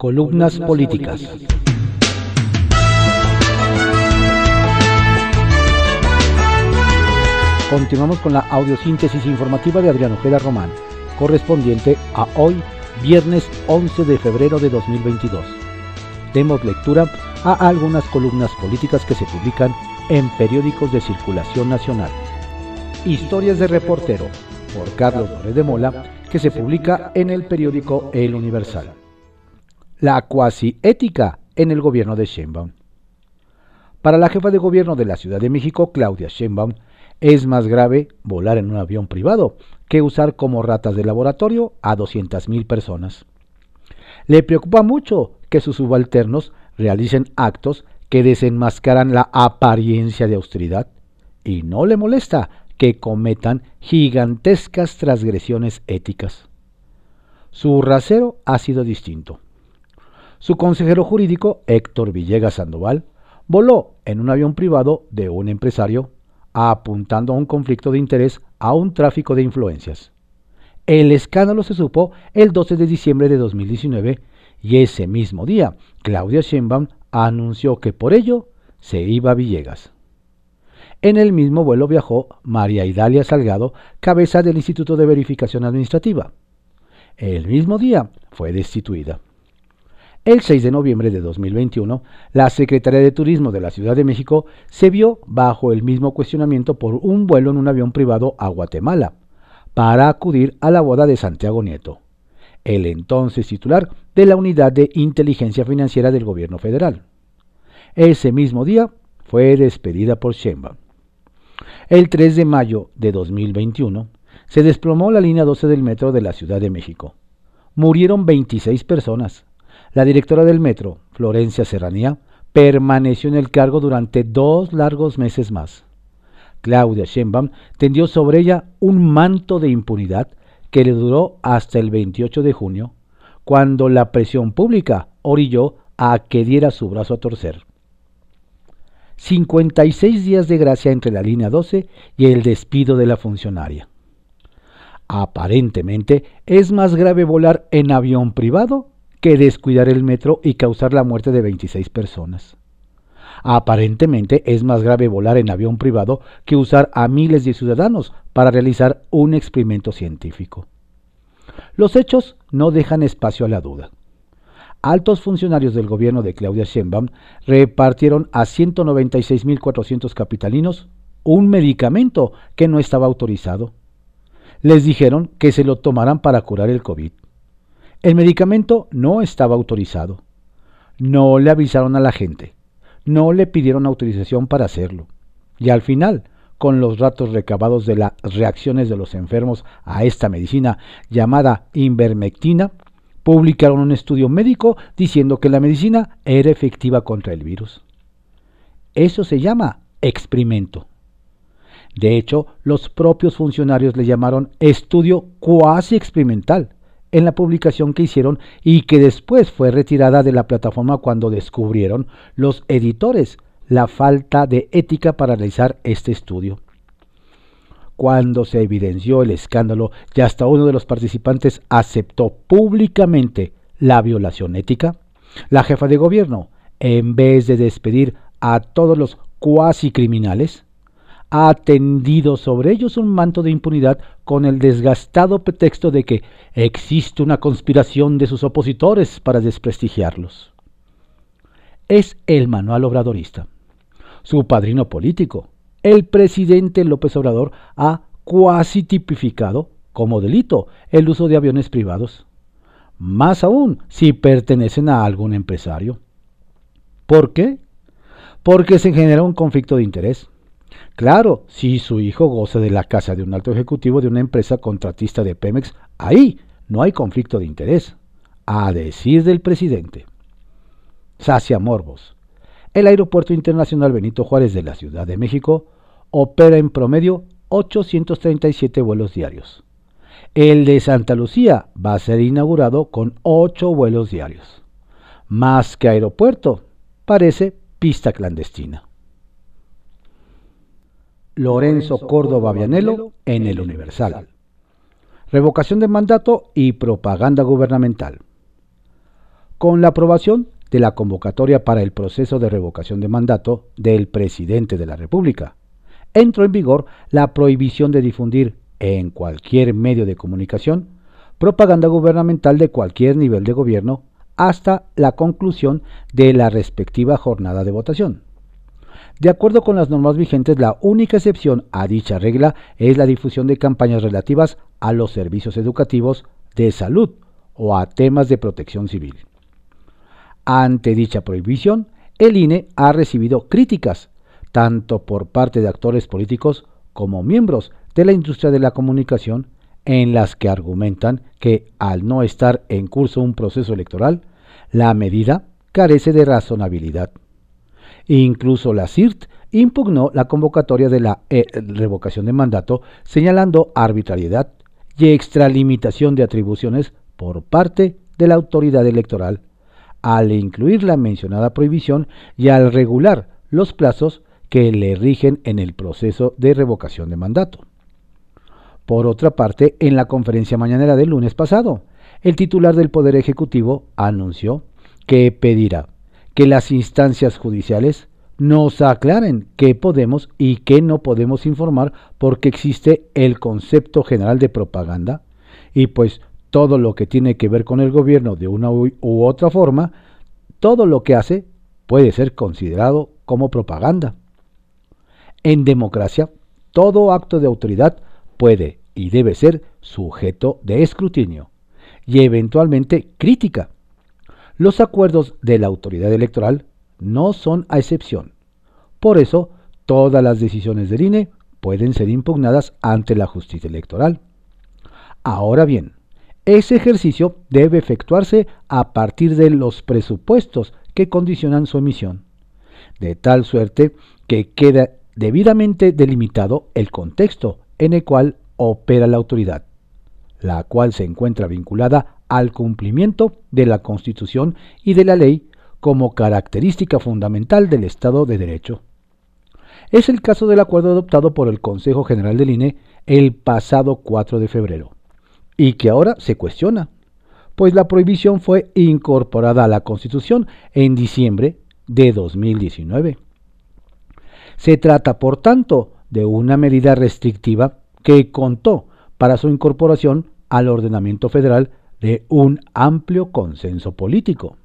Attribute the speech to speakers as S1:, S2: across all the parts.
S1: Columnas políticas. Continuamos con la audiosíntesis informativa de Adrián Ojeda Román, correspondiente a hoy, viernes 11 de febrero de 2022. Demos lectura a algunas columnas políticas que se publican en periódicos de circulación nacional. Historias de reportero, por Carlos López de Mola, que se publica en el periódico El Universal. La cuasi ética en el gobierno de Sheinbaum. Para la jefa de gobierno de la Ciudad de México, Claudia Sheinbaum, es más grave volar en un avión privado que usar como ratas de laboratorio a 200.000 personas. Le preocupa mucho que sus subalternos realicen actos que desenmascaran la apariencia de austeridad y no le molesta que cometan gigantescas transgresiones éticas. Su rasero ha sido distinto. Su consejero jurídico, Héctor Villegas Sandoval, voló en un avión privado de un empresario apuntando a un conflicto de interés a un tráfico de influencias. El escándalo se supo el 12 de diciembre de 2019 y ese mismo día Claudia Sheinbaum anunció que por ello se iba a Villegas. En el mismo vuelo viajó María Idalia Salgado, cabeza del Instituto de Verificación Administrativa. El mismo día fue destituida. El 6 de noviembre de 2021, la Secretaría de Turismo de la Ciudad de México se vio bajo el mismo cuestionamiento por un vuelo en un avión privado a Guatemala para acudir a la boda de Santiago Nieto, el entonces titular de la Unidad de Inteligencia Financiera del Gobierno Federal. Ese mismo día fue despedida por Sheinbaum. El 3 de mayo de 2021 se desplomó la línea 12 del metro de la Ciudad de México. Murieron 26 personas. La directora del metro, Florencia Serranía, permaneció en el cargo durante dos largos meses más. Claudia Sheinbaum tendió sobre ella un manto de impunidad que le duró hasta el 28 de junio, cuando la presión pública orilló a que diera su brazo a torcer. 56 días de gracia entre la línea 12 y el despido de la funcionaria. Aparentemente es más grave volar en avión privado que descuidar el metro y causar la muerte de 26 personas. Aparentemente es más grave volar en avión privado que usar a miles de ciudadanos para realizar un experimento científico. Los hechos no dejan espacio a la duda altos funcionarios del gobierno de Claudia Sheinbaum repartieron a 196.400 capitalinos un medicamento que no estaba autorizado. Les dijeron que se lo tomaran para curar el COVID. El medicamento no estaba autorizado. No le avisaron a la gente. No le pidieron autorización para hacerlo. Y al final, con los datos recabados de las reacciones de los enfermos a esta medicina llamada invermectina, publicaron un estudio médico diciendo que la medicina era efectiva contra el virus. Eso se llama experimento. De hecho, los propios funcionarios le llamaron estudio cuasi experimental en la publicación que hicieron y que después fue retirada de la plataforma cuando descubrieron los editores la falta de ética para realizar este estudio. Cuando se evidenció el escándalo y hasta uno de los participantes aceptó públicamente la violación ética, la jefa de gobierno, en vez de despedir a todos los cuasi criminales, ha tendido sobre ellos un manto de impunidad con el desgastado pretexto de que existe una conspiración de sus opositores para desprestigiarlos. Es el manual obradorista, su padrino político, el presidente López Obrador ha cuasi tipificado como delito el uso de aviones privados, más aún si pertenecen a algún empresario. ¿Por qué? Porque se genera un conflicto de interés. Claro, si su hijo goza de la casa de un alto ejecutivo de una empresa contratista de Pemex, ahí no hay conflicto de interés, a decir del presidente. Sacia Morbos, el Aeropuerto Internacional Benito Juárez de la Ciudad de México opera en promedio 837 vuelos diarios. El de Santa Lucía va a ser inaugurado con 8 vuelos diarios. Más que aeropuerto, parece pista clandestina. Lorenzo Córdoba Vianelo en el Con la aprobación de la convocatoria para el proceso de revocación de mandato del presidente de la República, entró en vigor la prohibición de difundir en cualquier medio de comunicación propaganda gubernamental de cualquier nivel de gobierno hasta la conclusión de la respectiva jornada de votación. De acuerdo con las normas vigentes, la única excepción a dicha regla es la difusión de campañas relativas a los servicios educativos, de salud o a temas de protección civil. Ante dicha prohibición, el INE ha recibido críticas, tanto por parte de actores políticos como miembros de la industria de la comunicación, en las que argumentan que al no estar en curso un proceso electoral, la medida carece de razonabilidad. Incluso la CIRT impugnó la convocatoria de la eh, revocación de mandato, señalando arbitrariedad y extralimitación de atribuciones por parte de la autoridad electoral, al incluir la mencionada prohibición y al regular los plazos que le rigen en el proceso de revocación de mandato. Por otra parte, en la conferencia mañanera del lunes pasado, el titular del Poder Ejecutivo anunció que pedirá que las instancias judiciales nos aclaren qué podemos y qué no podemos informar porque existe el concepto general de propaganda y pues todo lo que tiene que ver con el gobierno de una u otra forma, todo lo que hace puede ser considerado como propaganda. En democracia, todo acto de autoridad puede y debe ser sujeto de escrutinio y eventualmente crítica. Los acuerdos de la autoridad electoral no son a excepción. Por eso, todas las decisiones del INE pueden ser impugnadas ante la justicia electoral. Ahora bien, ese ejercicio debe efectuarse a partir de los presupuestos que condicionan su emisión, de tal suerte que queda debidamente delimitado el contexto en el cual opera la autoridad, la cual se encuentra vinculada al cumplimiento de la Constitución y de la ley como característica fundamental del Estado de Derecho. Es el caso del acuerdo adoptado por el Consejo General del INE el pasado 4 de febrero, y que ahora se cuestiona, pues la prohibición fue incorporada a la Constitución en diciembre de 2019. Se trata, por tanto, de una medida restrictiva que contó para su incorporación al ordenamiento federal de un amplio consenso político.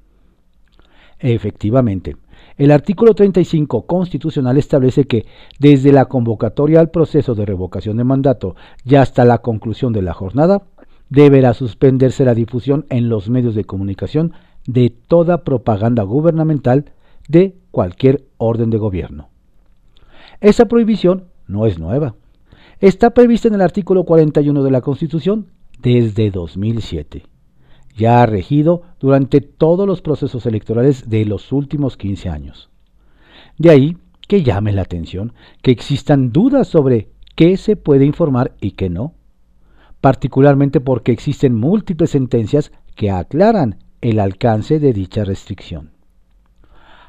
S1: Efectivamente, el artículo 35 constitucional establece que desde la convocatoria al proceso de revocación de mandato y hasta la conclusión de la jornada, deberá suspenderse la difusión en los medios de comunicación de toda propaganda gubernamental de cualquier orden de gobierno. Esa prohibición no es nueva está prevista en el artículo 41 de la Constitución desde 2007. Ya ha regido durante todos los procesos electorales de los últimos 15 años. De ahí que llame la atención que existan dudas sobre qué se puede informar y qué no, particularmente porque existen múltiples sentencias que aclaran el alcance de dicha restricción.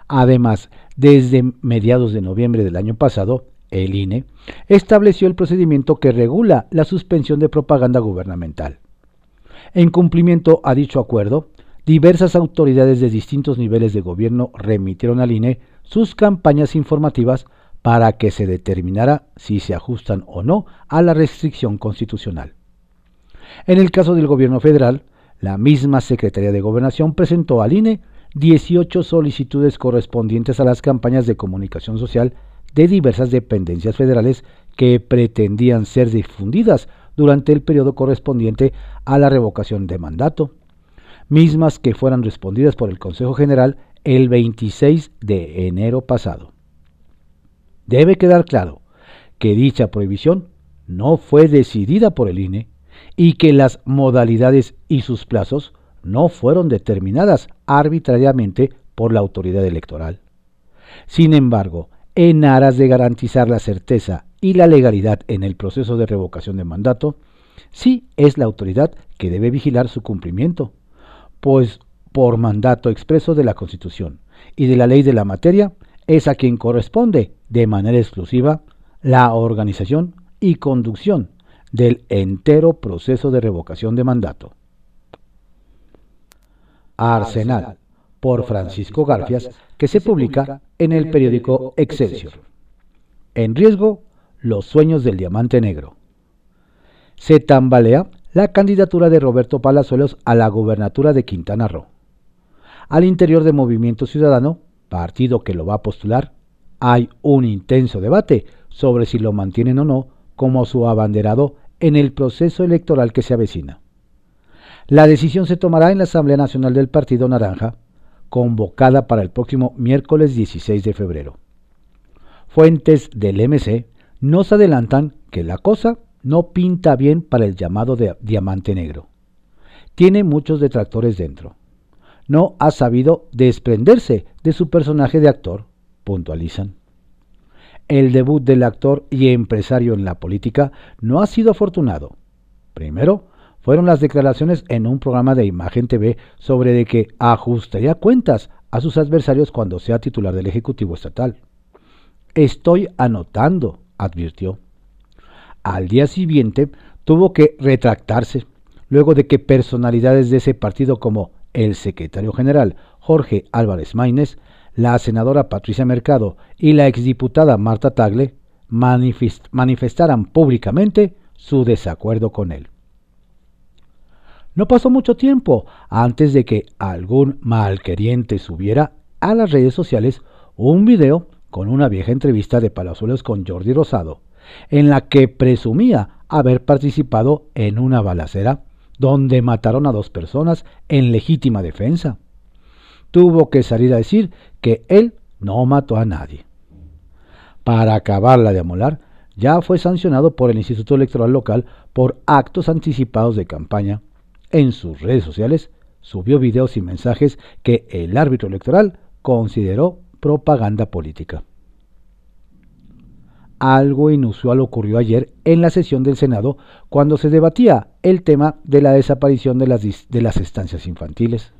S1: Además, desde mediados de noviembre del año pasado, el INE, estableció el procedimiento que regula la suspensión de propaganda gubernamental. En cumplimiento a dicho acuerdo, diversas autoridades de distintos niveles de gobierno remitieron al INE sus campañas informativas para que se determinara si se ajustan o no a la restricción constitucional. En el caso del gobierno federal, la misma Secretaría de Gobernación presentó al INE 18 solicitudes correspondientes a las campañas de comunicación social de diversas dependencias federales que pretendían ser difundidas durante el periodo correspondiente a la revocación de mandato, mismas que fueran respondidas por el Consejo General el 26 de enero pasado. Debe quedar claro que dicha prohibición no fue decidida por el INE y que las modalidades y sus plazos no fueron determinadas arbitrariamente por la autoridad electoral. Sin embargo, en aras de garantizar la certeza y la legalidad en el proceso de revocación de mandato, sí es la autoridad que debe vigilar su cumplimiento, pues por mandato expreso de la Constitución y de la ley de la materia es a quien corresponde de manera exclusiva la organización y conducción del entero proceso de revocación de mandato. Arsenal, por Francisco Garfias, que se publica en el periódico Excelsior. En riesgo, los sueños del diamante negro. Se tambalea la candidatura de Roberto Palazuelos a la gubernatura de Quintana Roo. Al interior de Movimiento Ciudadano, partido que lo va a postular, hay un intenso debate sobre si lo mantienen o no como su abanderado en el proceso electoral que se avecina. La decisión se tomará en la Asamblea Nacional del Partido Naranja, convocada para el próximo miércoles 16 de febrero. Fuentes del MC nos adelantan que la cosa no pinta bien para el llamado de diamante negro. Tiene muchos detractores dentro. No ha sabido desprenderse de su personaje de actor, puntualizan. El debut del actor y empresario en la política no ha sido afortunado. Primero, fueron las declaraciones en un programa de Imagen TV sobre de que ajustaría cuentas a sus adversarios cuando sea titular del Ejecutivo Estatal. Estoy anotando, advirtió. Al día siguiente tuvo que retractarse, luego de que personalidades de ese partido como el secretario general Jorge Álvarez Maínez, la senadora Patricia Mercado y la exdiputada Marta Tagle manifestaran públicamente su desacuerdo con él. No pasó mucho tiempo antes de que algún malqueriente subiera a las redes sociales un video con una vieja entrevista de Palazuelos con Jordi Rosado, en la que presumía haber participado en una balacera donde mataron a dos personas en legítima defensa. Tuvo que salir a decir que él no mató a nadie. Para acabarla de amolar, ya fue sancionado por el Instituto Electoral Local por actos anticipados de campaña en sus redes sociales subió videos y mensajes que el árbitro electoral consideró propaganda política. Algo inusual ocurrió ayer en la sesión del Senado cuando se debatía el tema de la desaparición de las, de las estancias infantiles.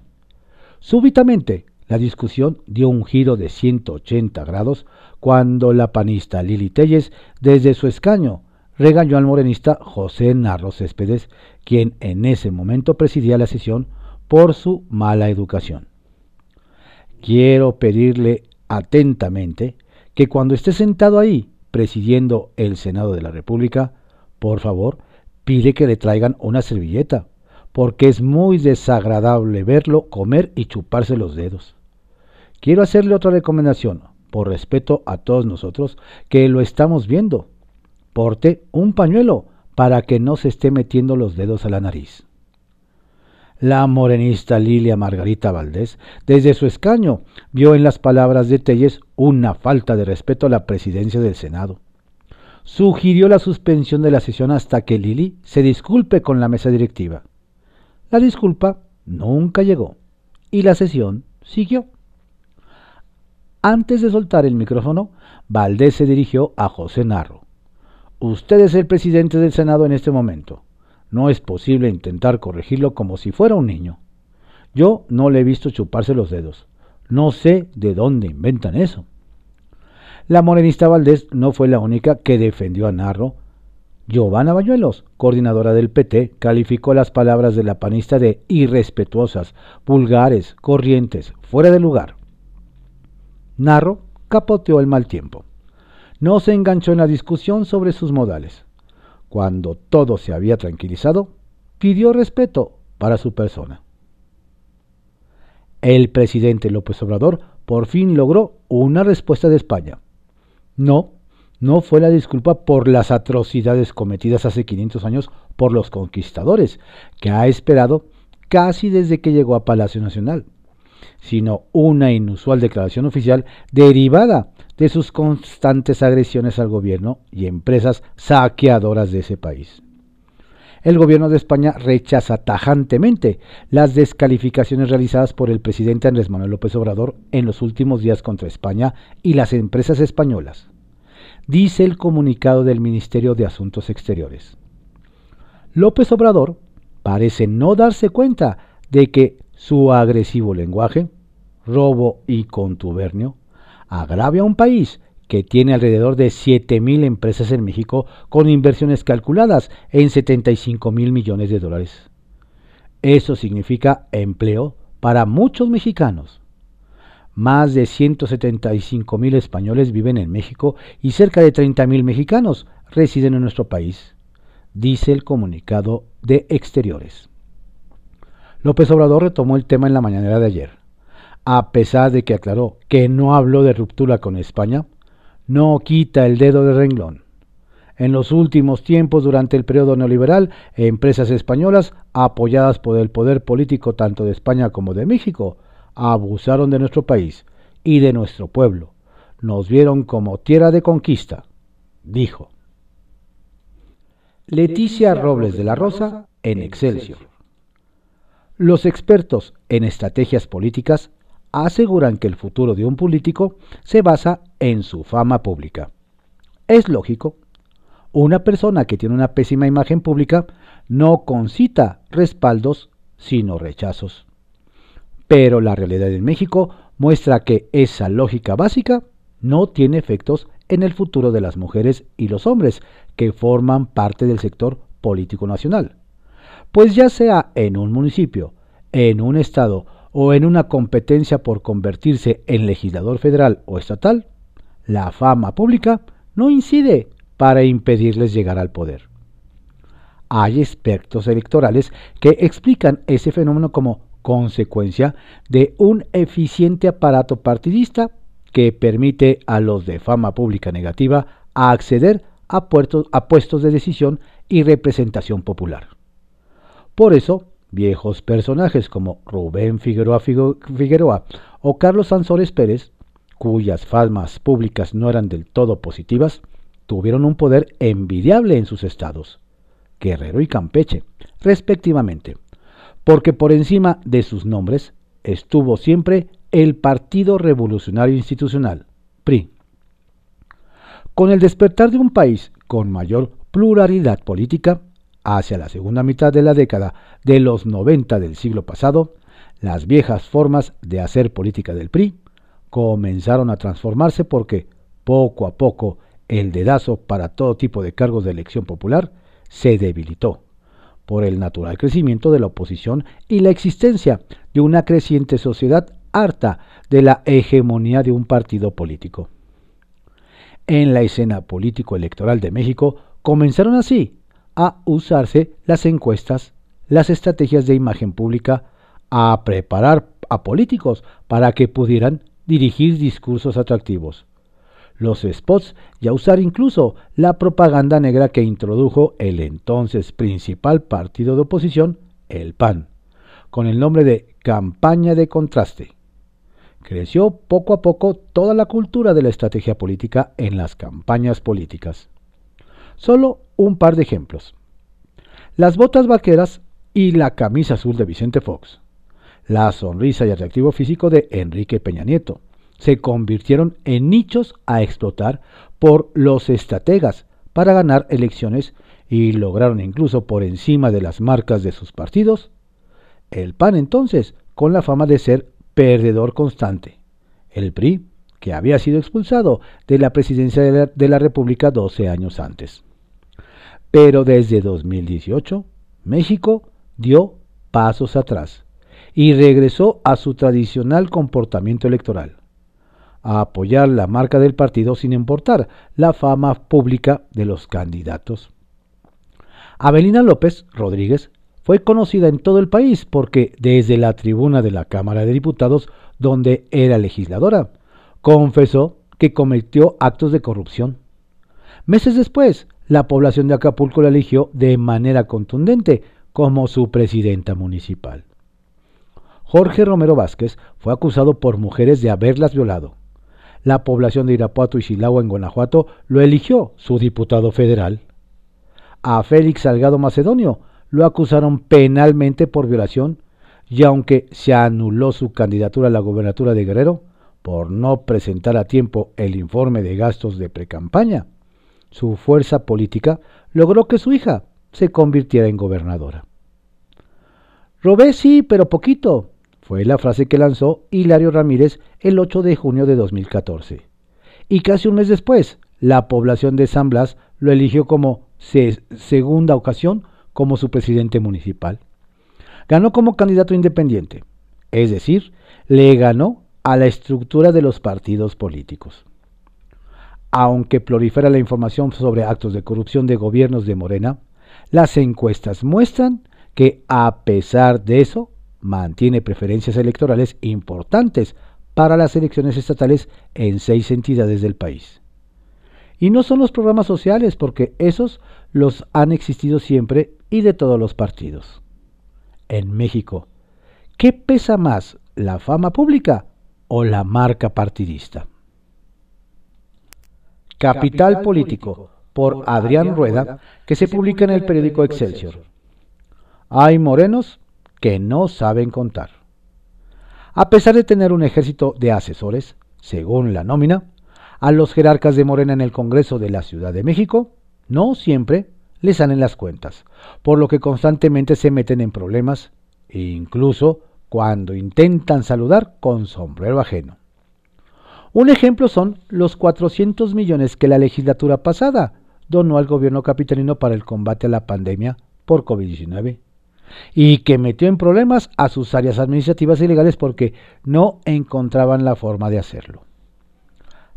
S1: Súbitamente, la discusión dio un giro de 180 grados cuando la panista Lili Telles, desde su escaño, regañó al morenista José Narro Céspedes, quien en ese momento presidía la sesión por su mala educación. Quiero pedirle atentamente que cuando esté sentado ahí presidiendo el Senado de la República, por favor, pide que le traigan una servilleta, porque es muy desagradable verlo comer y chuparse los dedos. Quiero hacerle otra recomendación, por respeto a todos nosotros, que lo estamos viendo porte un pañuelo para que no se esté metiendo los dedos a la nariz. La morenista Lilia Margarita Valdés, desde su escaño, vio en las palabras de Telles una falta de respeto a la presidencia del Senado. Sugirió la suspensión de la sesión hasta que Lili se disculpe con la mesa directiva. La disculpa nunca llegó y la sesión siguió. Antes de soltar el micrófono, Valdés se dirigió a José Narro. Usted es el presidente del Senado en este momento. No es posible intentar corregirlo como si fuera un niño. Yo no le he visto chuparse los dedos. No sé de dónde inventan eso. La morenista Valdés no fue la única que defendió a Narro. Giovanna Bayuelos, coordinadora del PT, calificó las palabras de la panista de irrespetuosas, vulgares, corrientes, fuera de lugar. Narro capoteó el mal tiempo no se enganchó en la discusión sobre sus modales. Cuando todo se había tranquilizado, pidió respeto para su persona. El presidente López Obrador por fin logró una respuesta de España. No, no fue la disculpa por las atrocidades cometidas hace 500 años por los conquistadores, que ha esperado casi desde que llegó a Palacio Nacional, sino una inusual declaración oficial derivada de sus constantes agresiones al gobierno y empresas saqueadoras de ese país. El gobierno de España rechaza tajantemente las descalificaciones realizadas por el presidente Andrés Manuel López Obrador en los últimos días contra España y las empresas españolas, dice el comunicado del Ministerio de Asuntos Exteriores. López Obrador parece no darse cuenta de que su agresivo lenguaje, robo y contubernio agravia a un país que tiene alrededor de 7.000 empresas en México con inversiones calculadas en 75 mil millones de dólares. Eso significa empleo para muchos mexicanos. Más de 175 mil españoles viven en México y cerca de 30 mil mexicanos residen en nuestro país, dice el comunicado de Exteriores. López Obrador retomó el tema en la mañanera de ayer. A pesar de que aclaró que no habló de ruptura con España, no quita el dedo de renglón. En los últimos tiempos, durante el periodo neoliberal, empresas españolas, apoyadas por el poder político tanto de España como de México, abusaron de nuestro país y de nuestro pueblo. Nos vieron como tierra de conquista, dijo. Leticia Robles de la Rosa en Excelsior. Los expertos en estrategias políticas aseguran que el futuro de un político se basa en su fama pública. Es lógico. Una persona que tiene una pésima imagen pública no concita respaldos, sino rechazos. Pero la realidad en México muestra que esa lógica básica no tiene efectos en el futuro de las mujeres y los hombres que forman parte del sector político nacional. Pues ya sea en un municipio, en un estado o en una competencia por convertirse en legislador federal o estatal, la fama pública no incide para impedirles llegar al poder. Hay expertos electorales que explican ese fenómeno como consecuencia de un eficiente aparato partidista que permite a los de fama pública negativa acceder a, puestos, de decisión y representación popular. Por eso, viejos personajes como Rubén Figueroa, Figueroa o Carlos Sansores Pérez, cuyas famas públicas no eran del todo positivas, tuvieron un poder envidiable en sus estados, Guerrero y Campeche, respectivamente porque por encima de sus nombres estuvo siempre el Partido Revolucionario Institucional, PRI. Con el despertar de un país con mayor pluralidad política, hacia la segunda mitad de la década de los 90 del siglo pasado, las viejas formas de hacer política del PRI comenzaron a transformarse porque, poco a poco, el dedazo para todo tipo de cargos de elección popular se debilitó por el natural crecimiento de la oposición y la existencia de una creciente sociedad harta de la hegemonía de un partido político. En la escena político-electoral de México comenzaron así a usarse las encuestas, las estrategias de imagen pública, a preparar a políticos para que pudieran dirigir discursos atractivos, los spots y a usar incluso la propaganda negra que introdujo el entonces principal partido de oposición, el PAN, con el nombre de campaña de contraste. Creció poco a poco toda la cultura de la estrategia política en las campañas políticas. Solo un par de ejemplos. Las botas vaqueras y la camisa azul de Vicente Fox. La sonrisa y atractivo físico de Enrique Peña Nieto se convirtieron en nichos a explotar por los estrategas para ganar elecciones y lograron incluso por encima de las marcas de sus partidos, el PAN entonces con la fama de ser perdedor constante, el PRI que había sido expulsado de la presidencia de la, de la República 12 años antes. Pero desde 2018, México dio pasos atrás y regresó a su tradicional comportamiento electoral a apoyar la marca del partido sin importar la fama pública de los candidatos. Abelina López Rodríguez fue conocida en todo el país porque desde la tribuna de la Cámara de Diputados, donde era legisladora, confesó que cometió actos de corrupción. Meses después, la población de Acapulco la eligió de manera contundente como su presidenta municipal. Jorge Romero Vázquez fue acusado por mujeres de haberlas violado la población de Irapuato y Silagua en Guanajuato lo eligió su diputado federal. A Félix Salgado Macedonio lo acusaron penalmente por violación y aunque se anuló su candidatura a la gobernatura de Guerrero por no presentar a tiempo el informe de gastos de precampaña, su fuerza política logró que su hija se convirtiera en gobernadora. Robé sí, pero poquito, fue la frase que lanzó Hilario Ramírez el 8 de junio de 2014. Y casi un mes después, la población de San Blas lo eligió como segunda ocasión como su presidente municipal. Ganó como candidato independiente. es decir, le ganó a la estructura de los partidos políticos. Aunque prolifera la información sobre actos de corrupción de gobiernos de Morena, las encuestas muestran que a pesar de eso, mantiene preferencias electorales importantes para las elecciones estatales en seis entidades del país. Y no son los programas sociales, porque esos los han existido siempre y de todos los partidos. En México, ¿qué pesa más, la fama pública o la marca partidista? Capital Político, por Adrián Rueda, que se publica en el periódico Excelsior. Hay morenos que no saben contar. A pesar de tener un ejército de asesores, según la nómina, a los jerarcas de Morena en el Congreso de la Ciudad de México, no siempre les salen las cuentas, por lo que constantemente se meten en problemas, incluso cuando intentan saludar con sombrero ajeno. Un ejemplo son los 400 millones que la legislatura pasada donó al gobierno capitalino para el combate a la pandemia por COVID-19 y que metió en problemas a sus áreas administrativas y legales porque no encontraban la forma de hacerlo.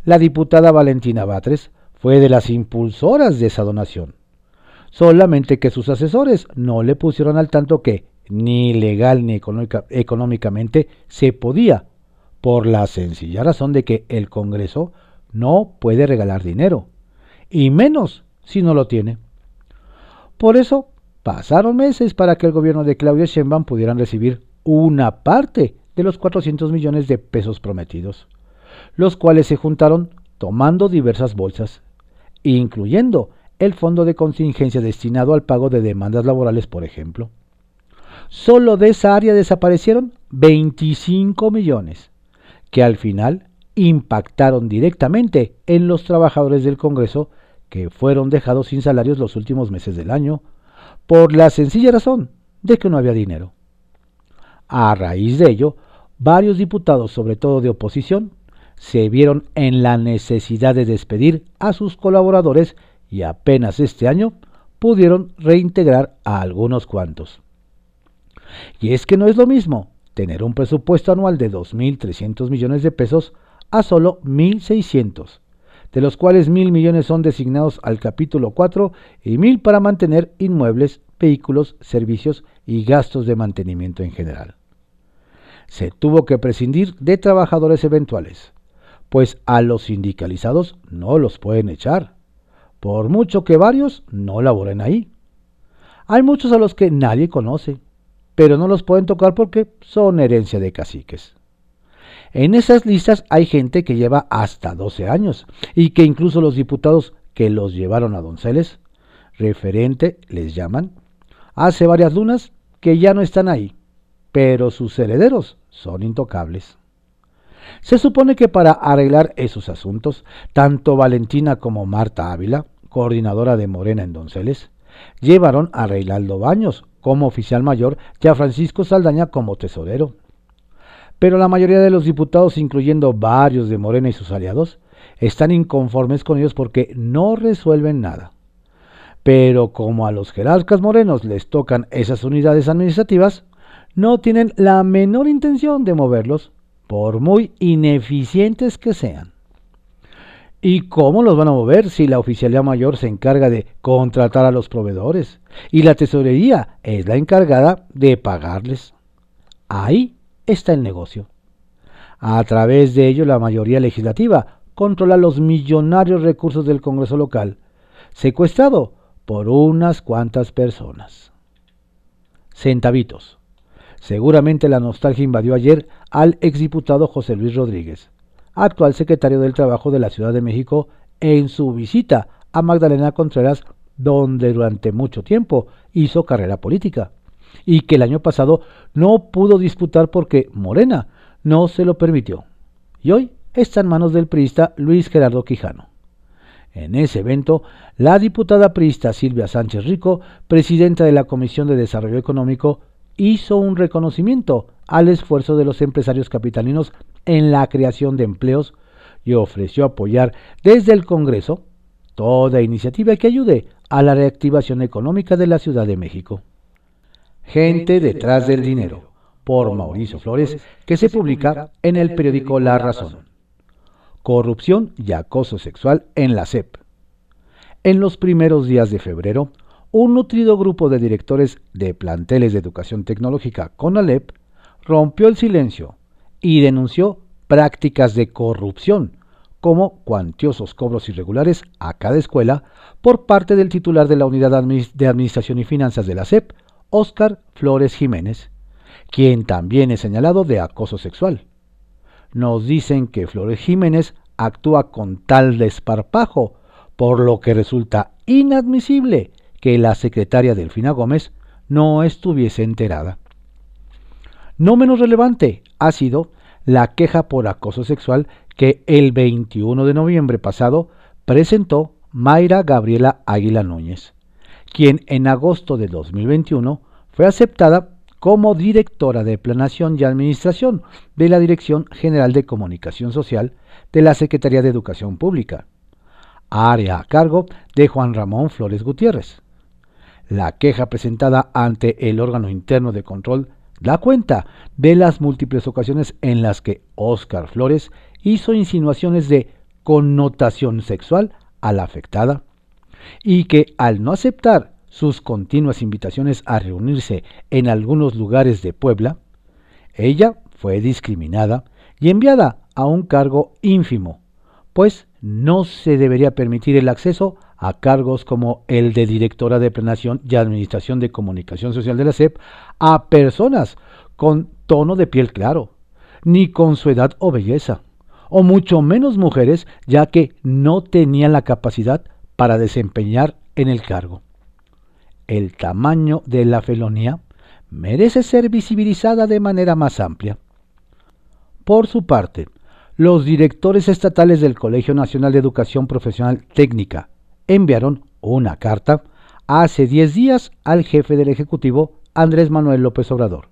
S1: La diputada Valentina Batres fue de las impulsoras de esa donación, solamente que sus asesores no le pusieron al tanto que ni legal ni económicamente se podía, por la sencilla razón de que el Congreso no puede regalar dinero, y menos si no lo tiene. Por eso Pasaron meses para que el gobierno de Claudia Sheinbaum pudieran recibir una parte de los 400 millones de pesos prometidos, los cuales se juntaron tomando diversas bolsas, incluyendo el fondo de contingencia destinado al pago de demandas laborales, por ejemplo. Solo de esa área desaparecieron 25 millones, que al final impactaron directamente en los trabajadores del Congreso que fueron dejados sin salarios los últimos meses del año, por la sencilla razón de que no había dinero. A raíz de ello, varios diputados, sobre todo de oposición, se vieron en la necesidad de despedir a sus colaboradores y apenas este año pudieron reintegrar a algunos cuantos. Y es que no es lo mismo tener un presupuesto anual de 2.300 millones de pesos a solo 1.600 de los cuales mil millones son designados al capítulo 4 y mil para mantener inmuebles, vehículos, servicios y gastos de mantenimiento en general. Se tuvo que prescindir de trabajadores eventuales, pues a los sindicalizados no los pueden echar, por mucho que varios no laboren ahí. Hay muchos a los que nadie conoce, pero no los pueden tocar porque son herencia de caciques. En esas listas hay gente que lleva hasta 12 años y que incluso los diputados que los llevaron a Donceles, referente les llaman, hace varias lunas que ya no están ahí, pero sus herederos son intocables. Se supone que para arreglar esos asuntos, tanto Valentina como Marta Ávila, coordinadora de Morena en Donceles, llevaron a Reinaldo Baños como oficial mayor y a Francisco Saldaña como tesorero pero la mayoría de los diputados, incluyendo varios de Morena y sus aliados, están inconformes con ellos porque no resuelven nada. Pero como a los jerarcas morenos les tocan esas unidades administrativas, no tienen la menor intención de moverlos, por muy ineficientes que sean. ¿Y cómo los van a mover si la oficialía mayor se encarga de contratar a los proveedores y la tesorería es la encargada de pagarles? Ahí está el negocio. A través de ello, la mayoría legislativa controla los millonarios recursos del Congreso local, secuestrado por unas cuantas personas. Centavitos. Seguramente la nostalgia invadió ayer al exdiputado José Luis Rodríguez, actual secretario del Trabajo de la Ciudad de México, en su visita a Magdalena Contreras, donde durante mucho tiempo hizo carrera política y que el año pasado no pudo disputar porque Morena no se lo permitió. Y hoy está en manos del priista Luis Gerardo Quijano. En ese evento, la diputada priista Silvia Sánchez Rico, presidenta de la Comisión de Desarrollo Económico, hizo un reconocimiento al esfuerzo de los empresarios capitalinos en la creación de empleos y ofreció apoyar desde el Congreso toda iniciativa que ayude a la reactivación económica de la Ciudad de México. Gente detrás del dinero, por Mauricio Flores que se publica en el periódico La Razón. Corrupción y acoso sexual en la SEP. En los primeros días de febrero, un nutrido grupo de directores de planteles de educación tecnológica CONALEP rompió el silencio y denunció prácticas de corrupción, como cuantiosos cobros irregulares a cada escuela por parte del titular de la Unidad de Administración y Finanzas de la SEP, Óscar Flores Jiménez, quien también es señalado de acoso sexual. Nos dicen que Flores Jiménez actúa con tal desparpajo, por lo que resulta inadmisible que la secretaria Delfina Gómez no estuviese enterada. No menos relevante ha sido la queja por acoso sexual que el 21 de noviembre pasado presentó Mayra Gabriela Águila Núñez, quien en agosto de 2021 fue aceptada como directora de Planación y Administración de la Dirección General de Comunicación Social de la Secretaría de Educación Pública, área a cargo de Juan Ramón Flores Gutiérrez. La queja presentada ante el órgano interno de control da cuenta de las múltiples ocasiones en las que Óscar Flores hizo insinuaciones de connotación sexual a la afectada y que al no aceptar sus continuas invitaciones a reunirse en algunos lugares de Puebla, ella fue discriminada y enviada a un cargo ínfimo, pues no se debería permitir el acceso a cargos como el de directora de Planación y Administración de Comunicación Social de la SEP a personas con tono de piel claro, ni con su edad o belleza, o mucho menos mujeres, ya que no tenían la capacidad para desempeñar en el cargo. El tamaño de la felonía merece ser visibilizada de manera más amplia. Por su parte, los directores estatales del Colegio Nacional de Educación Profesional Técnica enviaron una carta hace 10 días al jefe del Ejecutivo, Andrés Manuel López Obrador,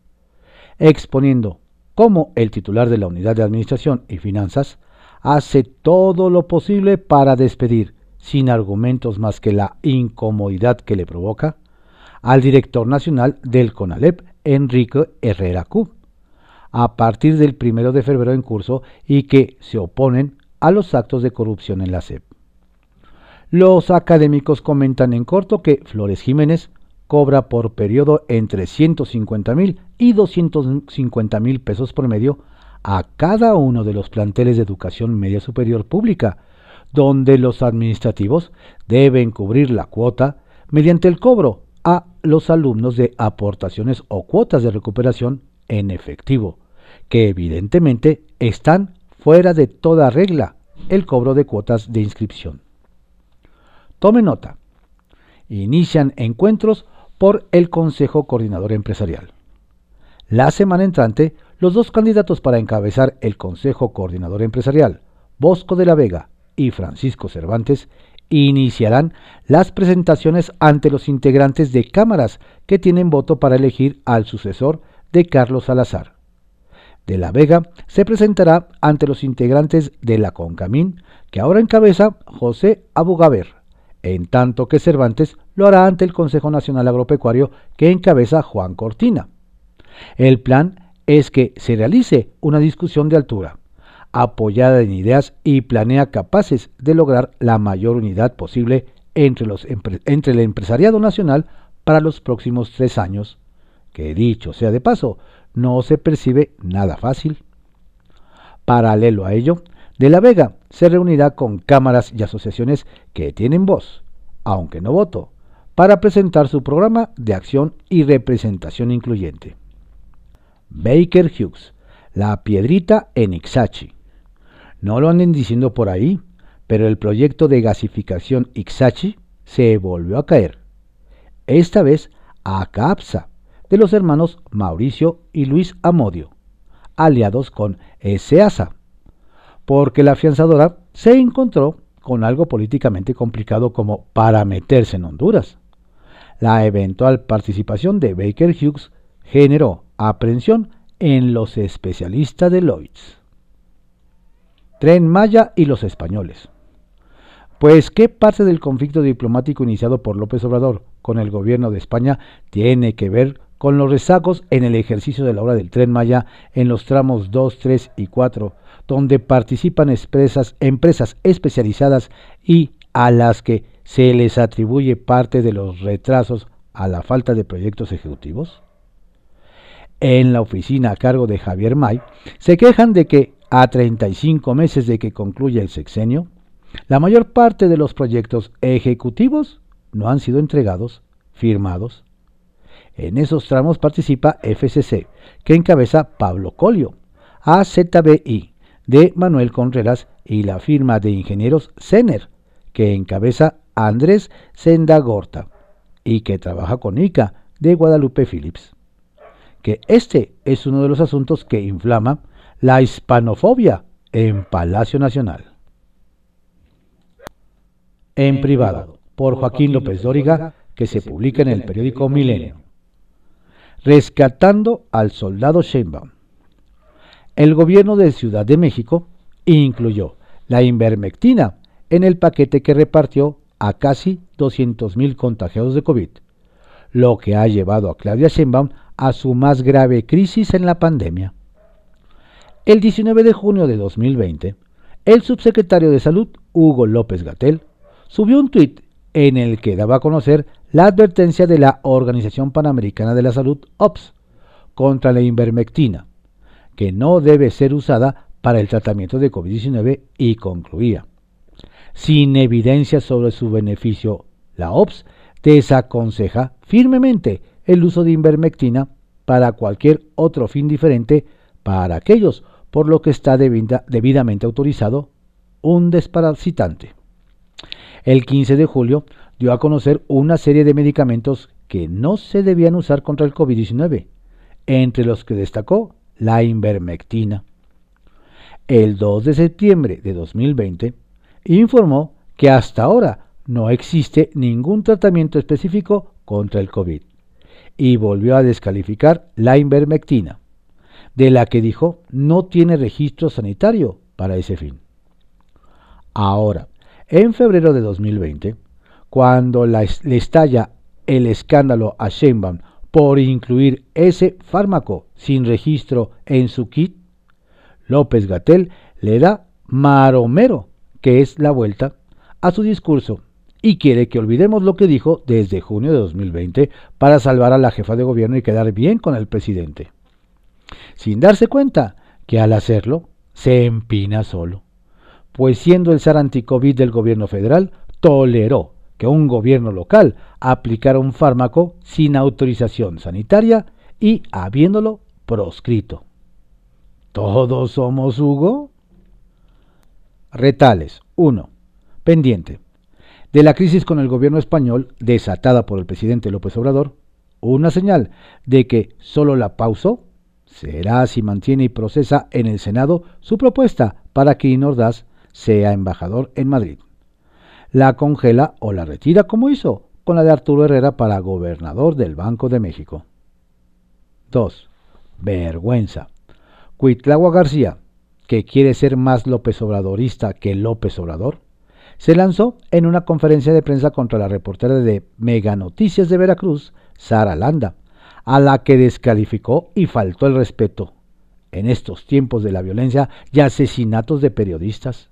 S1: exponiendo cómo el titular de la Unidad de Administración y Finanzas hace todo lo posible para despedir, sin argumentos más que la incomodidad que le provoca, al director nacional del CONALEP, Enrique Herrera Q, a partir del 1 de febrero en curso y que se oponen a los actos de corrupción en la SEP. Los académicos comentan en corto que Flores Jiménez cobra por periodo entre 150 mil y 250 mil pesos por medio a cada uno de los planteles de educación media superior pública, donde los administrativos deben cubrir la cuota mediante el cobro a los alumnos de aportaciones o cuotas de recuperación en efectivo, que evidentemente están fuera de toda regla el cobro de cuotas de inscripción. Tome nota. Inician encuentros por el Consejo Coordinador Empresarial. La semana entrante, los dos candidatos para encabezar el Consejo Coordinador Empresarial, Bosco de la Vega y Francisco Cervantes, iniciarán las presentaciones ante los integrantes de cámaras que tienen voto para elegir al sucesor de Carlos Salazar. De la Vega se presentará ante los integrantes de la CONCAMIN, que ahora encabeza José Abugaber en tanto que Cervantes lo hará ante el Consejo Nacional Agropecuario que encabeza Juan Cortina. El plan es que se realice una discusión de altura, apoyada en ideas y planea capaces de lograr la mayor unidad posible entre, los, entre el empresariado nacional para los próximos tres años, que dicho sea de paso, no se percibe nada fácil. Paralelo a ello, de la Vega se reunirá con cámaras y asociaciones que tienen voz, aunque no voto, para presentar su programa de acción y representación incluyente. Baker Hughes, la piedrita en Ixachi. No lo anden diciendo por ahí, pero el proyecto de gasificación Ixachi se volvió a caer. Esta vez a CAPSA, de los hermanos Mauricio y Luis Amodio, aliados con SEASA, porque la afianzadora se encontró con algo políticamente complicado como para meterse en Honduras. La eventual participación de Baker Hughes generó aprehensión en los especialistas de Lloyds. Tren Maya y los españoles. Pues, ¿qué parte del conflicto diplomático iniciado por López Obrador con el gobierno de España tiene que ver con los rezagos en el ejercicio de la obra del tren Maya en los tramos 2, 3 y 4, donde participan empresas, empresas especializadas y a las que se les atribuye parte de los retrasos a la falta de proyectos ejecutivos? En la oficina a cargo de Javier May se quejan de que a 35 meses de que concluya el sexenio, la mayor parte de los proyectos ejecutivos no han sido entregados, firmados. En esos tramos participa FCC, que encabeza Pablo Colio, AZBI, de Manuel Contreras y la firma de ingenieros CENER, que encabeza Andrés Sendagorta y que trabaja con ICA de Guadalupe Phillips. Que este es uno de los asuntos que inflama la hispanofobia en Palacio Nacional. En privado, por Joaquín López Dóriga, que se publica en el periódico Milenio. Rescatando al soldado Sheinbaum. El gobierno de Ciudad de México incluyó la invermectina en el paquete que repartió a casi 200.000 contagiados de COVID, lo que ha llevado a Claudia Sheinbaum a su más grave crisis en la pandemia. El 19 de junio de 2020, el subsecretario de Salud, Hugo López Gatel, subió un tuit en el que daba a conocer la advertencia de la Organización Panamericana de la Salud, OPS, contra la invermectina, que no debe ser usada para el tratamiento de COVID-19 y concluía sin evidencia sobre su beneficio. La OPS desaconseja firmemente el uso de invermectina para cualquier otro fin diferente para aquellos por lo que está debidamente autorizado un desparasitante. El 15 de julio dio a conocer una serie de medicamentos que no se debían usar contra el COVID-19, entre los que destacó la invermectina. El 2 de septiembre de 2020, informó que hasta ahora no existe ningún tratamiento específico contra el COVID y volvió a descalificar la invermectina, de la que dijo no tiene registro sanitario para ese fin. Ahora, en febrero de 2020, cuando le estalla el escándalo a Sheinbaum por incluir ese fármaco sin registro en su kit, López Gatel le da maromero que es la vuelta, a su discurso y quiere que olvidemos lo que dijo desde junio de 2020 para salvar a la jefa de gobierno y quedar bien con el presidente. Sin darse cuenta que al hacerlo se empina solo, pues siendo el SAR anticovid del gobierno federal, toleró que un gobierno local aplicara un fármaco sin autorización sanitaria y habiéndolo proscrito. ¿Todos somos Hugo? Retales. 1. Pendiente. De la crisis con el gobierno español desatada por el presidente López Obrador, una señal de que solo la pausó será si mantiene y procesa en el Senado su propuesta para que Inordaz sea embajador en Madrid. La congela o la retira como hizo con la de Arturo Herrera para gobernador del Banco de México. 2. Vergüenza. Cuitlagua García, que quiere ser más López Obradorista que López Obrador, se lanzó en una conferencia de prensa contra la reportera de Mega Noticias de Veracruz, Sara Landa, a la que descalificó y faltó el respeto en estos tiempos de la violencia y asesinatos de periodistas.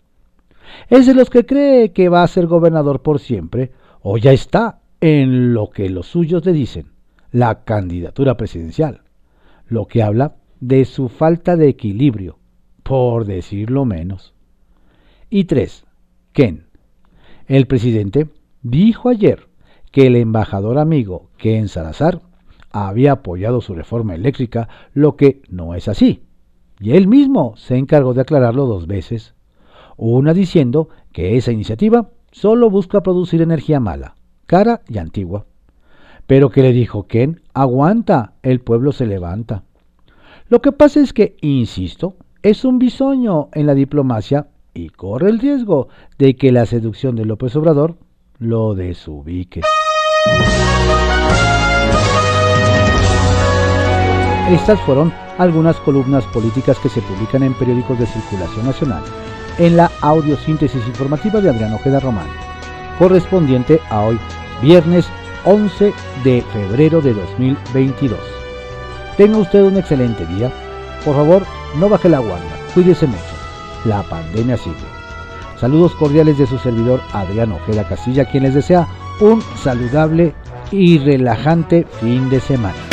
S1: Es de los que cree que va a ser gobernador por siempre o ya está en lo que los suyos le dicen, la candidatura presidencial, lo que habla de su falta de equilibrio por decirlo menos. Y tres, Ken. El presidente dijo ayer que el embajador amigo Ken Salazar había apoyado su reforma eléctrica, lo que no es así. Y él mismo se encargó de aclararlo dos veces. Una diciendo que esa iniciativa solo busca producir energía mala, cara y antigua. Pero que le dijo Ken, aguanta, el pueblo se levanta. Lo que pasa es que, insisto, es un bisoño en la diplomacia y corre el riesgo de que la seducción de López Obrador lo desubique. Estas fueron algunas columnas políticas que se publican en periódicos de circulación nacional, en la audiosíntesis informativa de Adrián Ojeda Román, correspondiente a hoy, viernes 11 de febrero de 2022. Tenga usted un excelente día. Por favor, no baje la guardia. Cuídese mucho. La pandemia sigue. Saludos cordiales de su servidor Adrián Ojeda Casilla, quien les desea un saludable y relajante fin de semana.